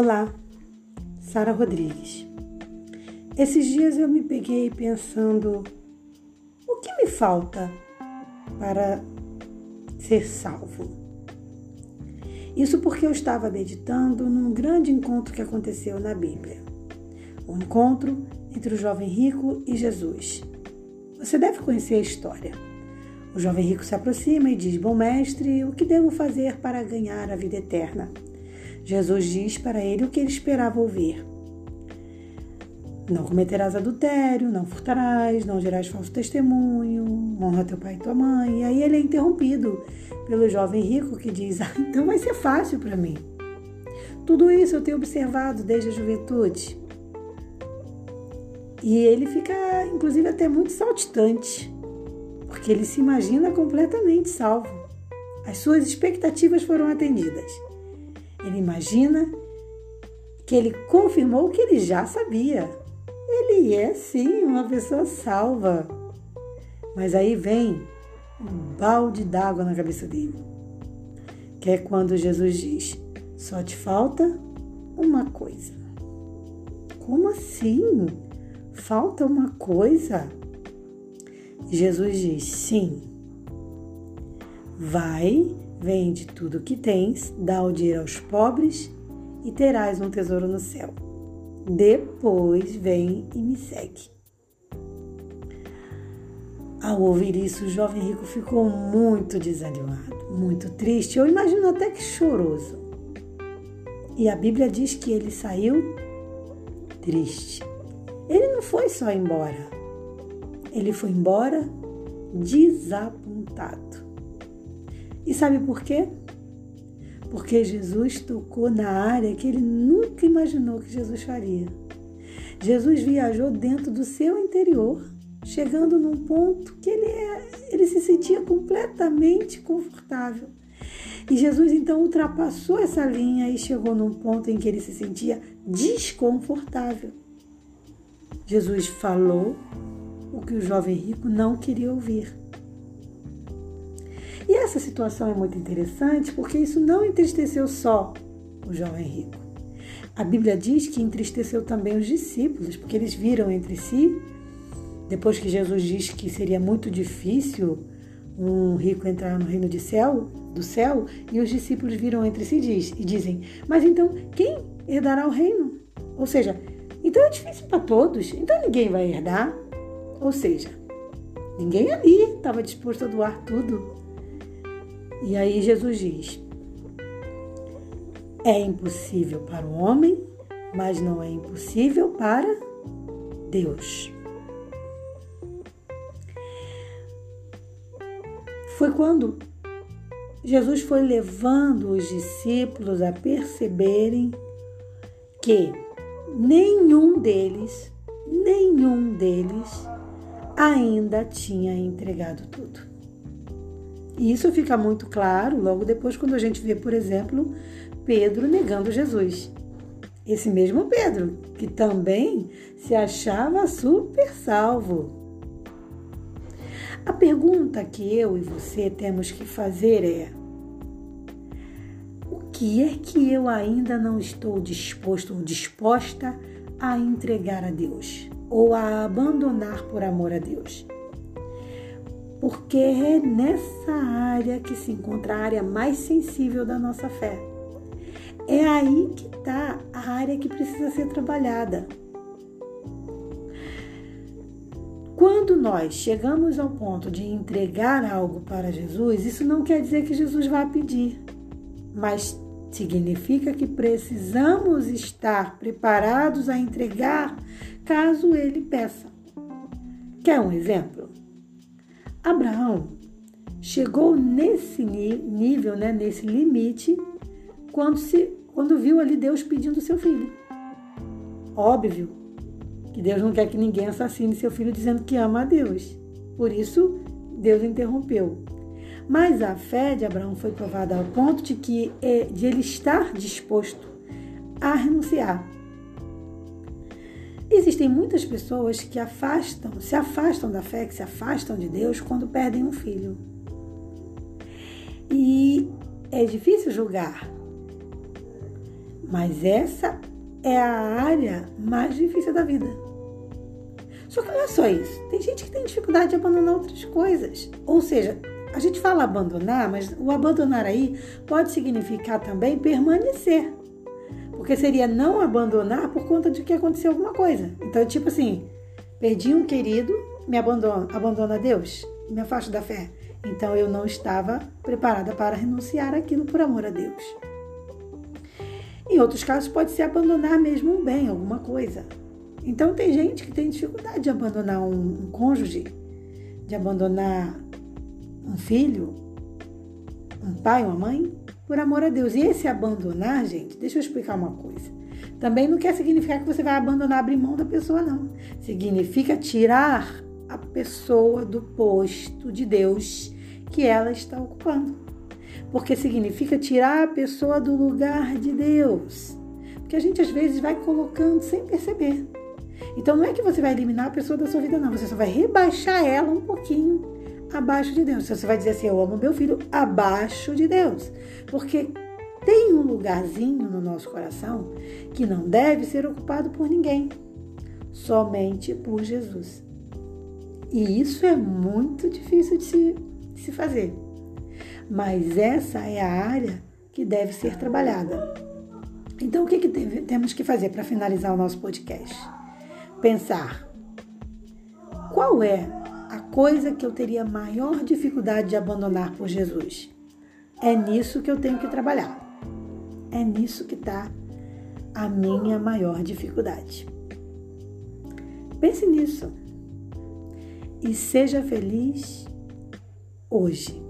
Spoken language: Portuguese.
Olá, Sara Rodrigues. Esses dias eu me peguei pensando o que me falta para ser salvo. Isso porque eu estava meditando num grande encontro que aconteceu na Bíblia. O um encontro entre o jovem rico e Jesus. Você deve conhecer a história. O jovem rico se aproxima e diz: Bom mestre, o que devo fazer para ganhar a vida eterna? Jesus diz para ele o que ele esperava ouvir. Não cometerás adultério, não furtarás, não gerás falso testemunho, honra teu pai e tua mãe. E aí ele é interrompido pelo jovem rico que diz: ah, então vai ser fácil para mim. Tudo isso eu tenho observado desde a juventude. E ele fica, inclusive, até muito saltitante, porque ele se imagina completamente salvo. As suas expectativas foram atendidas. Ele imagina que ele confirmou o que ele já sabia. Ele é sim uma pessoa salva. Mas aí vem um balde d'água na cabeça dele. Que é quando Jesus diz: só te falta uma coisa. Como assim? Falta uma coisa? Jesus diz: sim. Vai Vende tudo o que tens, dá o dinheiro aos pobres e terás um tesouro no céu. Depois vem e me segue. Ao ouvir isso, o jovem rico ficou muito desanimado, muito triste, eu imagino até que choroso. E a Bíblia diz que ele saiu triste. Ele não foi só embora, ele foi embora desapontado. E sabe por quê? Porque Jesus tocou na área que ele nunca imaginou que Jesus faria. Jesus viajou dentro do seu interior, chegando num ponto que ele, é, ele se sentia completamente confortável. E Jesus então ultrapassou essa linha e chegou num ponto em que ele se sentia desconfortável. Jesus falou o que o jovem rico não queria ouvir. E essa situação é muito interessante porque isso não entristeceu só o jovem rico. A Bíblia diz que entristeceu também os discípulos, porque eles viram entre si, depois que Jesus diz que seria muito difícil um rico entrar no reino de céu, do céu, e os discípulos viram entre si diz, e dizem: Mas então quem herdará o reino? Ou seja, então é difícil para todos, então ninguém vai herdar. Ou seja, ninguém ali estava disposto a doar tudo. E aí Jesus diz: é impossível para o homem, mas não é impossível para Deus. Foi quando Jesus foi levando os discípulos a perceberem que nenhum deles, nenhum deles ainda tinha entregado tudo. E isso fica muito claro logo depois quando a gente vê, por exemplo, Pedro negando Jesus. Esse mesmo Pedro, que também se achava super salvo. A pergunta que eu e você temos que fazer é: o que é que eu ainda não estou disposto ou disposta a entregar a Deus ou a abandonar por amor a Deus? Porque é nessa área que se encontra a área mais sensível da nossa fé. É aí que está a área que precisa ser trabalhada. Quando nós chegamos ao ponto de entregar algo para Jesus, isso não quer dizer que Jesus vá pedir, mas significa que precisamos estar preparados a entregar caso ele peça. Quer um exemplo? Abraão chegou nesse nível, né, nesse limite, quando, se, quando viu ali Deus pedindo seu filho. Óbvio que Deus não quer que ninguém assassine seu filho dizendo que ama a Deus. Por isso, Deus interrompeu. Mas a fé de Abraão foi provada ao ponto de que é, de ele estar disposto a renunciar Existem muitas pessoas que afastam, se afastam da fé, que se afastam de Deus quando perdem um filho. E é difícil julgar. Mas essa é a área mais difícil da vida. Só que não é só isso. Tem gente que tem dificuldade de abandonar outras coisas. Ou seja, a gente fala abandonar, mas o abandonar aí pode significar também permanecer. Porque seria não abandonar por conta de que aconteceu alguma coisa. Então, tipo assim, perdi um querido, me abandona, abandona Deus, me afasto da fé. Então eu não estava preparada para renunciar aquilo por amor a Deus. Em outros casos, pode ser abandonar mesmo um bem, alguma coisa. Então, tem gente que tem dificuldade de abandonar um, um cônjuge, de abandonar um filho, um pai, uma mãe, por amor a Deus. E esse abandonar, gente, deixa eu explicar uma coisa. Também não quer significar que você vai abandonar, abrir mão da pessoa, não. Significa tirar a pessoa do posto de Deus que ela está ocupando porque significa tirar a pessoa do lugar de Deus. Porque a gente às vezes vai colocando sem perceber. Então não é que você vai eliminar a pessoa da sua vida, não. Você só vai rebaixar ela um pouquinho abaixo de Deus. Você vai dizer assim: Eu amo meu filho abaixo de Deus. Porque tem um lugarzinho no nosso coração que não deve ser ocupado por ninguém, somente por Jesus. E isso é muito difícil de se, de se fazer mas essa é a área que deve ser trabalhada. Então, o que, que temos que fazer para finalizar o nosso podcast? Pensar qual é coisa que eu teria maior dificuldade de abandonar por Jesus. É nisso que eu tenho que trabalhar. É nisso que está a minha maior dificuldade. Pense nisso e seja feliz hoje.